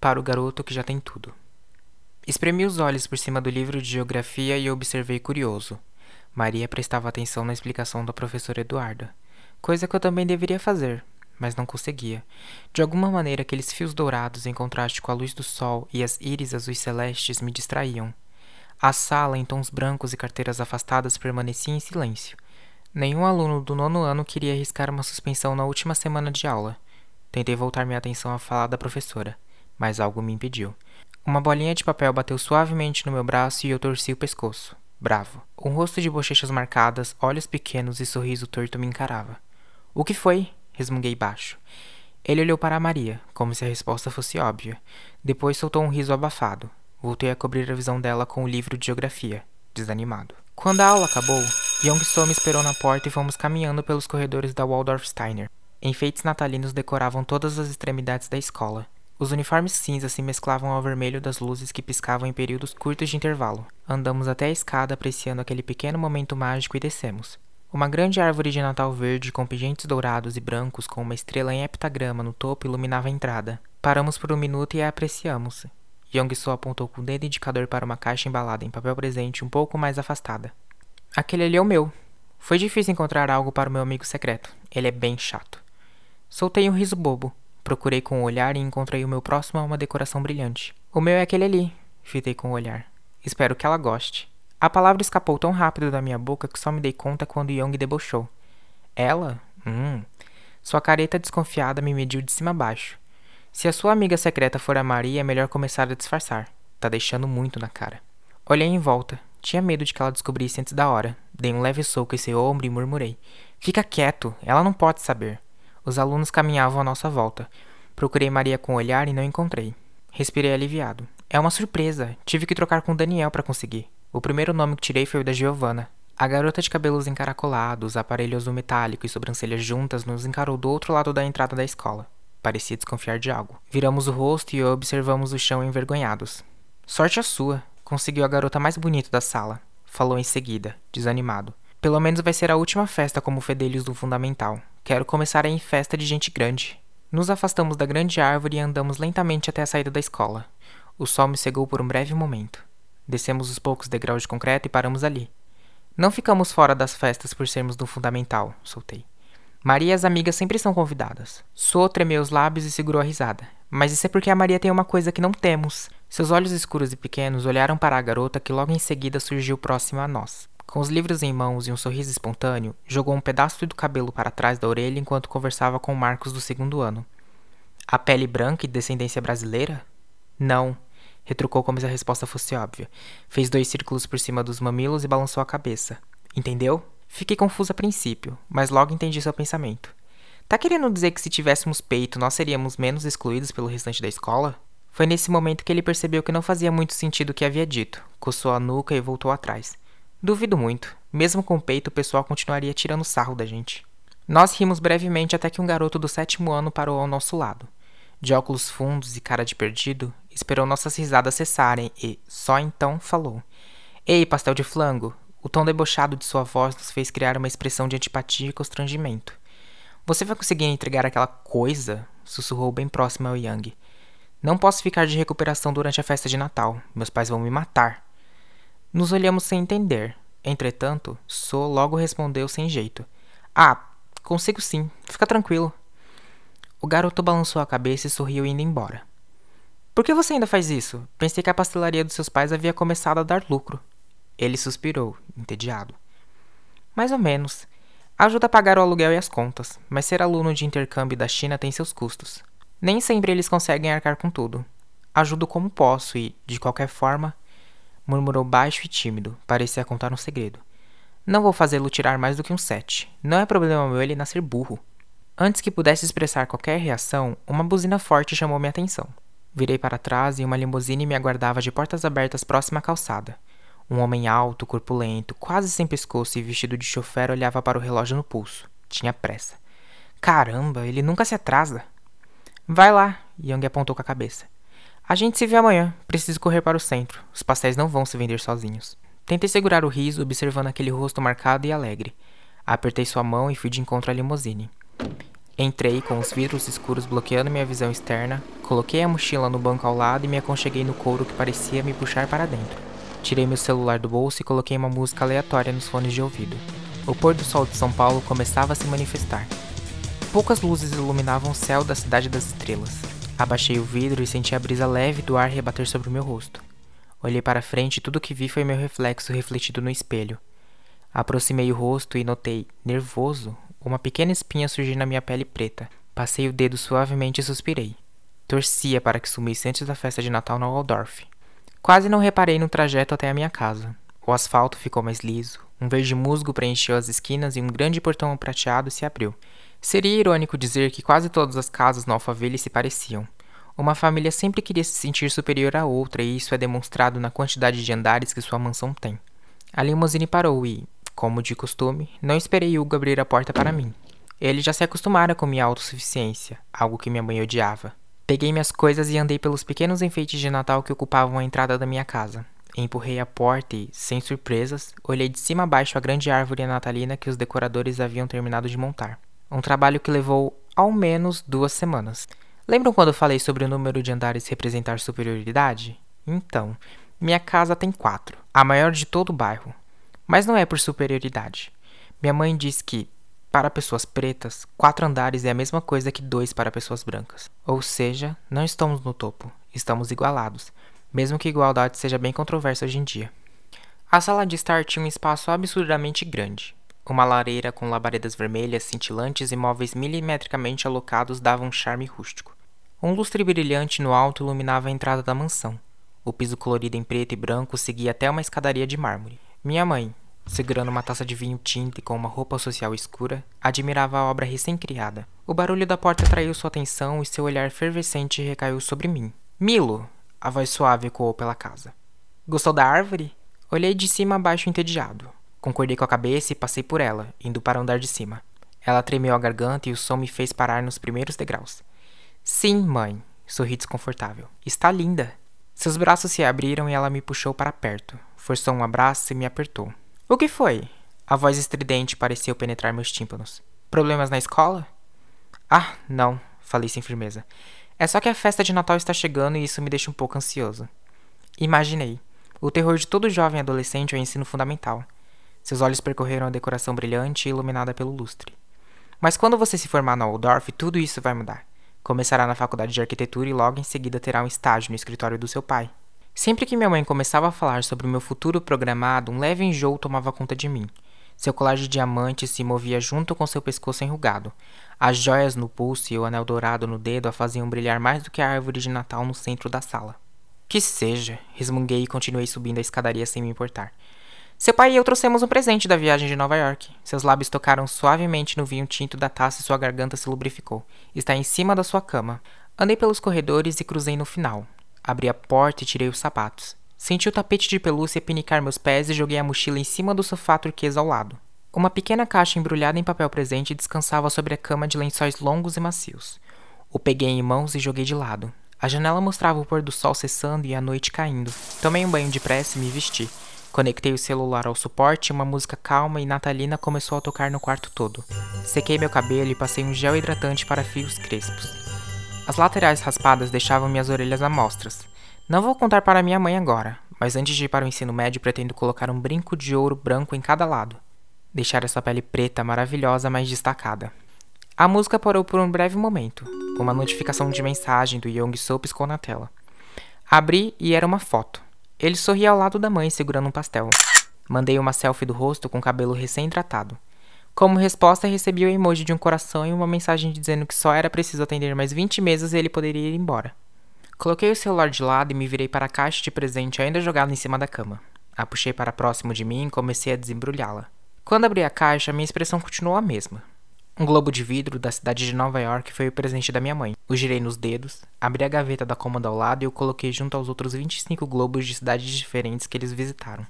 para o garoto que já tem tudo. Espremi os olhos por cima do livro de geografia e observei curioso. Maria prestava atenção na explicação da professora Eduarda, coisa que eu também deveria fazer, mas não conseguia. De alguma maneira, aqueles fios dourados em contraste com a luz do sol e as íris azuis celestes me distraíam. A sala, em tons brancos e carteiras afastadas, permanecia em silêncio. Nenhum aluno do nono ano queria arriscar uma suspensão na última semana de aula. Tentei voltar minha atenção à fala da professora, mas algo me impediu. Uma bolinha de papel bateu suavemente no meu braço e eu torci o pescoço. Bravo. Um rosto de bochechas marcadas, olhos pequenos e sorriso torto me encarava. O que foi? resmunguei baixo. Ele olhou para Maria, como se a resposta fosse óbvia. Depois soltou um riso abafado. Voltei a cobrir a visão dela com o livro de geografia, desanimado. Quando a aula acabou, Young So me esperou na porta e fomos caminhando pelos corredores da Waldorf Steiner. Enfeites natalinos decoravam todas as extremidades da escola. Os uniformes cinzas se mesclavam ao vermelho das luzes que piscavam em períodos curtos de intervalo. Andamos até a escada apreciando aquele pequeno momento mágico e descemos. Uma grande árvore de Natal verde com pingentes dourados e brancos com uma estrela em heptagrama no topo iluminava a entrada. Paramos por um minuto e a apreciamos. Young So apontou com o dedo indicador para uma caixa embalada em papel presente um pouco mais afastada. Aquele ali é o meu. Foi difícil encontrar algo para o meu amigo secreto. Ele é bem chato. Soltei um riso bobo. Procurei com o olhar e encontrei o meu próximo a uma decoração brilhante. O meu é aquele ali, fitei com o olhar. Espero que ela goste. A palavra escapou tão rápido da minha boca que só me dei conta quando Young debochou. Ela? Hum. Sua careta desconfiada me mediu de cima a baixo. Se a sua amiga secreta for a Maria, é melhor começar a disfarçar. Tá deixando muito na cara. Olhei em volta. Tinha medo de que ela descobrisse antes da hora. Dei um leve soco em seu ombro e murmurei. Fica quieto, ela não pode saber. Os alunos caminhavam à nossa volta. Procurei Maria com o olhar e não encontrei. Respirei aliviado. É uma surpresa. Tive que trocar com Daniel para conseguir. O primeiro nome que tirei foi o da Giovanna. A garota de cabelos encaracolados, aparelho azul metálico e sobrancelhas juntas nos encarou do outro lado da entrada da escola. Parecia desconfiar de algo. Viramos o rosto e observamos o chão envergonhados. Sorte a sua. Conseguiu a garota mais bonita da sala. Falou em seguida, desanimado. Pelo menos vai ser a última festa como fedelhos do Fundamental. Quero começar em festa de gente grande. Nos afastamos da grande árvore e andamos lentamente até a saída da escola. O sol me cegou por um breve momento. Descemos os poucos degraus de concreto e paramos ali. Não ficamos fora das festas por sermos do Fundamental, soltei. Maria e as amigas sempre são convidadas. So tremeu os lábios e segurou a risada. Mas isso é porque a Maria tem uma coisa que não temos. Seus olhos escuros e pequenos olharam para a garota que logo em seguida surgiu próxima a nós. Com os livros em mãos e um sorriso espontâneo, jogou um pedaço do cabelo para trás da orelha enquanto conversava com Marcos do segundo ano. A pele branca e descendência brasileira? Não, retrucou como se a resposta fosse óbvia. Fez dois círculos por cima dos mamilos e balançou a cabeça. Entendeu? Fiquei confuso a princípio, mas logo entendi seu pensamento. Tá querendo dizer que se tivéssemos peito, nós seríamos menos excluídos pelo restante da escola? Foi nesse momento que ele percebeu que não fazia muito sentido o que havia dito, coçou a nuca e voltou atrás. Duvido muito. Mesmo com o peito, o pessoal continuaria tirando sarro da gente. Nós rimos brevemente até que um garoto do sétimo ano parou ao nosso lado. De óculos fundos e cara de perdido, esperou nossas risadas cessarem e, só então, falou: Ei, pastel de flango! O tom debochado de sua voz nos fez criar uma expressão de antipatia e constrangimento. Você vai conseguir entregar aquela coisa? sussurrou bem próximo ao Yang. Não posso ficar de recuperação durante a festa de Natal. Meus pais vão me matar. Nos olhamos sem entender. Entretanto, So logo respondeu sem jeito. Ah, consigo sim. Fica tranquilo. O garoto balançou a cabeça e sorriu indo embora. Por que você ainda faz isso? Pensei que a pastelaria dos seus pais havia começado a dar lucro. Ele suspirou, entediado. Mais ou menos. Ajuda a pagar o aluguel e as contas, mas ser aluno de intercâmbio da China tem seus custos. Nem sempre eles conseguem arcar com tudo. Ajudo como posso e, de qualquer forma, murmurou baixo e tímido, parecia contar um segredo. Não vou fazê-lo tirar mais do que um sete. Não é problema meu ele nascer burro. Antes que pudesse expressar qualquer reação, uma buzina forte chamou minha atenção. Virei para trás e uma limusine me aguardava de portas abertas próxima à calçada. Um homem alto, corpulento, quase sem pescoço e vestido de chofer olhava para o relógio no pulso. Tinha pressa. Caramba, ele nunca se atrasa. Vai lá, Young apontou com a cabeça. A gente se vê amanhã. Preciso correr para o centro. Os pastéis não vão se vender sozinhos. Tentei segurar o riso, observando aquele rosto marcado e alegre. Apertei sua mão e fui de encontro à limusine. Entrei com os vidros escuros bloqueando minha visão externa, coloquei a mochila no banco ao lado e me aconcheguei no couro que parecia me puxar para dentro. Tirei meu celular do bolso e coloquei uma música aleatória nos fones de ouvido. O pôr do sol de São Paulo começava a se manifestar. Poucas luzes iluminavam o céu da cidade das estrelas. Abaixei o vidro e senti a brisa leve do ar rebater sobre o meu rosto. Olhei para frente e tudo o que vi foi meu reflexo refletido no espelho. Aproximei o rosto e notei, nervoso, uma pequena espinha surgir na minha pele preta. Passei o dedo suavemente e suspirei. Torcia para que sumisse antes da festa de Natal no Waldorf. Quase não reparei no trajeto até a minha casa. O asfalto ficou mais liso, um verde musgo preencheu as esquinas e um grande portão prateado se abriu. Seria irônico dizer que quase todas as casas no Alphaville se pareciam. Uma família sempre queria se sentir superior à outra e isso é demonstrado na quantidade de andares que sua mansão tem. A limusine parou e, como de costume, não esperei Hugo abrir a porta para mim. Ele já se acostumara com minha autossuficiência, algo que minha mãe odiava. Peguei minhas coisas e andei pelos pequenos enfeites de Natal que ocupavam a entrada da minha casa. Empurrei a porta e, sem surpresas, olhei de cima a baixo a grande árvore natalina que os decoradores haviam terminado de montar. Um trabalho que levou ao menos duas semanas. Lembram quando falei sobre o número de andares representar superioridade? Então, minha casa tem quatro, a maior de todo o bairro. Mas não é por superioridade. Minha mãe diz que, para pessoas pretas, quatro andares é a mesma coisa que dois para pessoas brancas. Ou seja, não estamos no topo, estamos igualados, mesmo que igualdade seja bem controversa hoje em dia. A sala de estar tinha um espaço absurdamente grande. Uma lareira com labaredas vermelhas cintilantes e móveis milimetricamente alocados dava um charme rústico. Um lustre brilhante no alto iluminava a entrada da mansão. O piso colorido em preto e branco seguia até uma escadaria de mármore. Minha mãe, segurando uma taça de vinho tinto e com uma roupa social escura, admirava a obra recém-criada. O barulho da porta atraiu sua atenção e seu olhar fervescente recaiu sobre mim. Milo! A voz suave ecoou pela casa. Gostou da árvore? Olhei de cima a baixo entediado. Concordei com a cabeça e passei por ela, indo para o andar de cima. Ela tremeu a garganta e o som me fez parar nos primeiros degraus. Sim, mãe, sorri desconfortável. Está linda. Seus braços se abriram e ela me puxou para perto forçou um abraço e me apertou. O que foi? A voz estridente pareceu penetrar meus tímpanos. Problemas na escola? Ah, não, falei sem firmeza. É só que a festa de Natal está chegando e isso me deixa um pouco ansioso. Imaginei. O terror de todo jovem adolescente é o ensino fundamental. Seus olhos percorreram a decoração brilhante e iluminada pelo lustre. Mas quando você se formar na Waldorf, tudo isso vai mudar. Começará na faculdade de arquitetura e logo em seguida terá um estágio no escritório do seu pai. Sempre que minha mãe começava a falar sobre o meu futuro programado, um leve enjoo tomava conta de mim. Seu colar de diamantes se movia junto com seu pescoço enrugado. As joias no pulso e o anel dourado no dedo a faziam brilhar mais do que a árvore de Natal no centro da sala. Que seja, resmunguei e continuei subindo a escadaria sem me importar. Seu pai e eu trouxemos um presente da viagem de Nova York. Seus lábios tocaram suavemente no vinho tinto da taça e sua garganta se lubrificou. Está em cima da sua cama. Andei pelos corredores e cruzei no final. Abri a porta e tirei os sapatos. Senti o tapete de pelúcia pinicar meus pés e joguei a mochila em cima do sofá turquesa ao lado. Uma pequena caixa embrulhada em papel presente descansava sobre a cama de lençóis longos e macios. O peguei em mãos e joguei de lado. A janela mostrava o pôr do sol cessando e a noite caindo. Tomei um banho de pressa e me vesti. Conectei o celular ao suporte e uma música calma e natalina começou a tocar no quarto todo. Sequei meu cabelo e passei um gel hidratante para fios crespos. As laterais raspadas deixavam minhas orelhas amostras. Não vou contar para minha mãe agora, mas antes de ir para o ensino médio pretendo colocar um brinco de ouro branco em cada lado. Deixar essa pele preta maravilhosa mais destacada. A música parou por um breve momento. Uma notificação de mensagem do Young Soo piscou na tela. Abri e era uma foto. Ele sorria ao lado da mãe segurando um pastel. Mandei uma selfie do rosto com cabelo recém-tratado. Como resposta, recebi o emoji de um coração e uma mensagem dizendo que só era preciso atender mais 20 mesas e ele poderia ir embora. Coloquei o celular de lado e me virei para a caixa de presente ainda jogada em cima da cama. A puxei para próximo de mim e comecei a desembrulhá-la. Quando abri a caixa, minha expressão continuou a mesma. Um globo de vidro da cidade de Nova York foi o presente da minha mãe. O girei nos dedos, abri a gaveta da cômoda ao lado e o coloquei junto aos outros 25 globos de cidades diferentes que eles visitaram.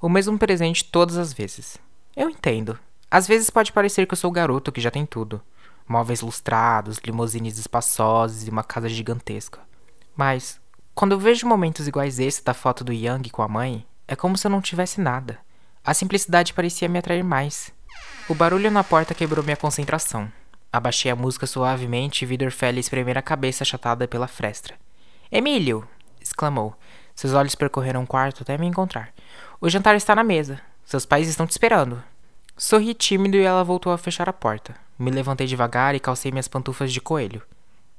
O mesmo presente todas as vezes. Eu entendo. Às vezes pode parecer que eu sou o garoto que já tem tudo: móveis lustrados, limousines espaçosos e uma casa gigantesca. Mas, quando eu vejo momentos iguais esse da foto do Yang com a mãe, é como se eu não tivesse nada. A simplicidade parecia me atrair mais. O barulho na porta quebrou minha concentração. Abaixei a música suavemente e vi Dorfélia espremer a cabeça achatada pela frestra. Emílio! exclamou. Seus olhos percorreram o quarto até me encontrar. O jantar está na mesa. Seus pais estão te esperando. Sorri tímido e ela voltou a fechar a porta. Me levantei devagar e calcei minhas pantufas de coelho.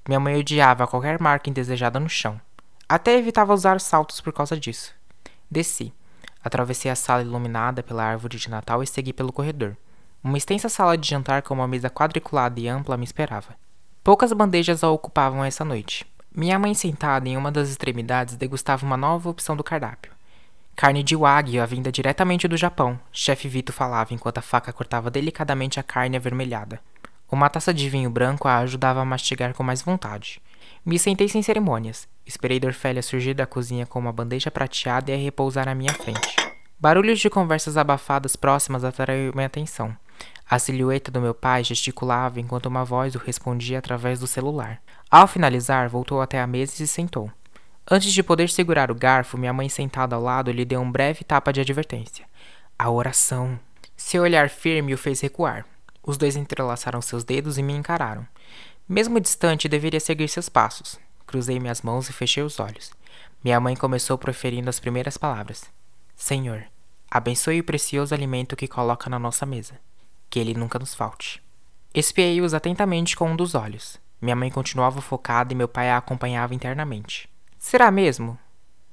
Minha mãe odiava qualquer marca indesejada no chão. Até evitava usar saltos por causa disso. Desci. Atravessei a sala iluminada pela árvore de Natal e segui pelo corredor. Uma extensa sala de jantar com uma mesa quadriculada e ampla me esperava. Poucas bandejas a ocupavam essa noite. Minha mãe, sentada em uma das extremidades, degustava uma nova opção do cardápio. Carne de wagyu, vinda diretamente do Japão, chefe Vito falava enquanto a faca cortava delicadamente a carne avermelhada. Uma taça de vinho branco a ajudava a mastigar com mais vontade. Me sentei sem cerimônias. Esperei Dorfélia surgir da cozinha com uma bandeja prateada e a repousar à minha frente. Barulhos de conversas abafadas próximas atraiu minha atenção. A silhueta do meu pai gesticulava enquanto uma voz o respondia através do celular. Ao finalizar, voltou até a mesa e se sentou. Antes de poder segurar o garfo, minha mãe sentada ao lado lhe deu um breve tapa de advertência. A oração. Seu olhar firme o fez recuar. Os dois entrelaçaram seus dedos e me encararam. Mesmo distante, deveria seguir seus passos. Cruzei minhas mãos e fechei os olhos. Minha mãe começou proferindo as primeiras palavras: Senhor, abençoe o precioso alimento que coloca na nossa mesa. Que ele nunca nos falte. Espiei-os atentamente com um dos olhos. Minha mãe continuava focada e meu pai a acompanhava internamente. Será mesmo?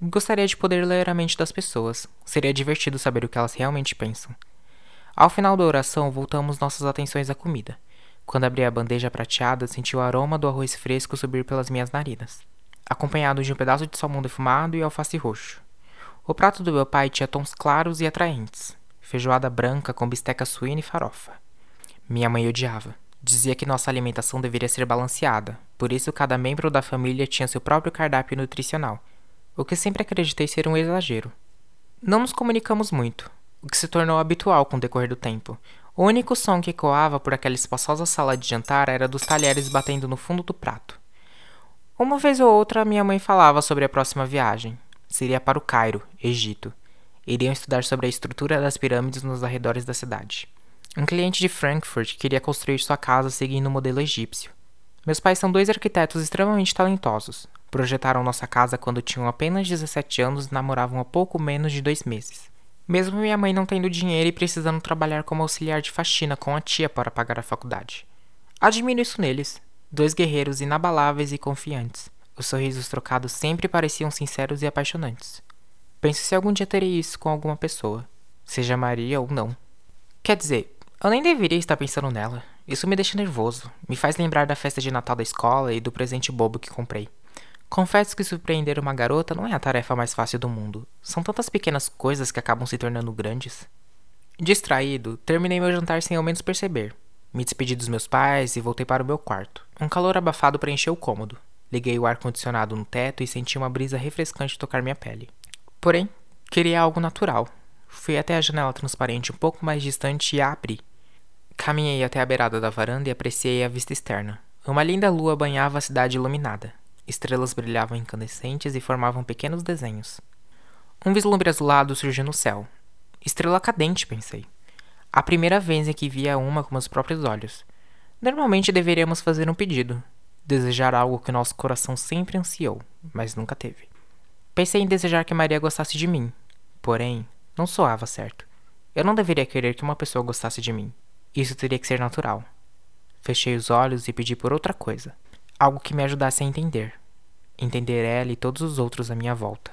Gostaria de poder ler a mente das pessoas. Seria divertido saber o que elas realmente pensam. Ao final da oração, voltamos nossas atenções à comida. Quando abri a bandeja prateada, senti o aroma do arroz fresco subir pelas minhas narinas, acompanhado de um pedaço de salmão defumado e alface roxo. O prato do meu pai tinha tons claros e atraentes, feijoada branca com bisteca suína e farofa. Minha mãe odiava. Dizia que nossa alimentação deveria ser balanceada, por isso cada membro da família tinha seu próprio cardápio nutricional, o que sempre acreditei ser um exagero. Não nos comunicamos muito, o que se tornou habitual com o decorrer do tempo, o único som que ecoava por aquela espaçosa sala de jantar era dos talheres batendo no fundo do prato. Uma vez ou outra, minha mãe falava sobre a próxima viagem. Seria para o Cairo, Egito. Iriam estudar sobre a estrutura das pirâmides nos arredores da cidade. Um cliente de Frankfurt queria construir sua casa seguindo o modelo egípcio. Meus pais são dois arquitetos extremamente talentosos. Projetaram nossa casa quando tinham apenas 17 anos e namoravam há pouco menos de dois meses. Mesmo minha mãe não tendo dinheiro e precisando trabalhar como auxiliar de faxina com a tia para pagar a faculdade. Admiro isso neles. Dois guerreiros inabaláveis e confiantes. Os sorrisos trocados sempre pareciam sinceros e apaixonantes. Penso se algum dia terei isso com alguma pessoa, seja Maria ou não. Quer dizer, eu nem deveria estar pensando nela. Isso me deixa nervoso, me faz lembrar da festa de Natal da escola e do presente bobo que comprei. Confesso que surpreender uma garota não é a tarefa mais fácil do mundo. São tantas pequenas coisas que acabam se tornando grandes. Distraído, terminei meu jantar sem ao menos perceber. Me despedi dos meus pais e voltei para o meu quarto. Um calor abafado preencheu o cômodo. Liguei o ar-condicionado no teto e senti uma brisa refrescante tocar minha pele. Porém, queria algo natural. Fui até a janela transparente um pouco mais distante e a abri. Caminhei até a beirada da varanda e apreciei a vista externa. Uma linda lua banhava a cidade iluminada. Estrelas brilhavam incandescentes e formavam pequenos desenhos. Um vislumbre azulado surgiu no céu. Estrela cadente, pensei. A primeira vez em que via uma com meus próprios olhos. Normalmente deveríamos fazer um pedido. Desejar algo que nosso coração sempre ansiou, mas nunca teve. Pensei em desejar que Maria gostasse de mim. Porém, não soava certo. Eu não deveria querer que uma pessoa gostasse de mim. Isso teria que ser natural. Fechei os olhos e pedi por outra coisa. Algo que me ajudasse a entender entender ela e todos os outros à minha volta.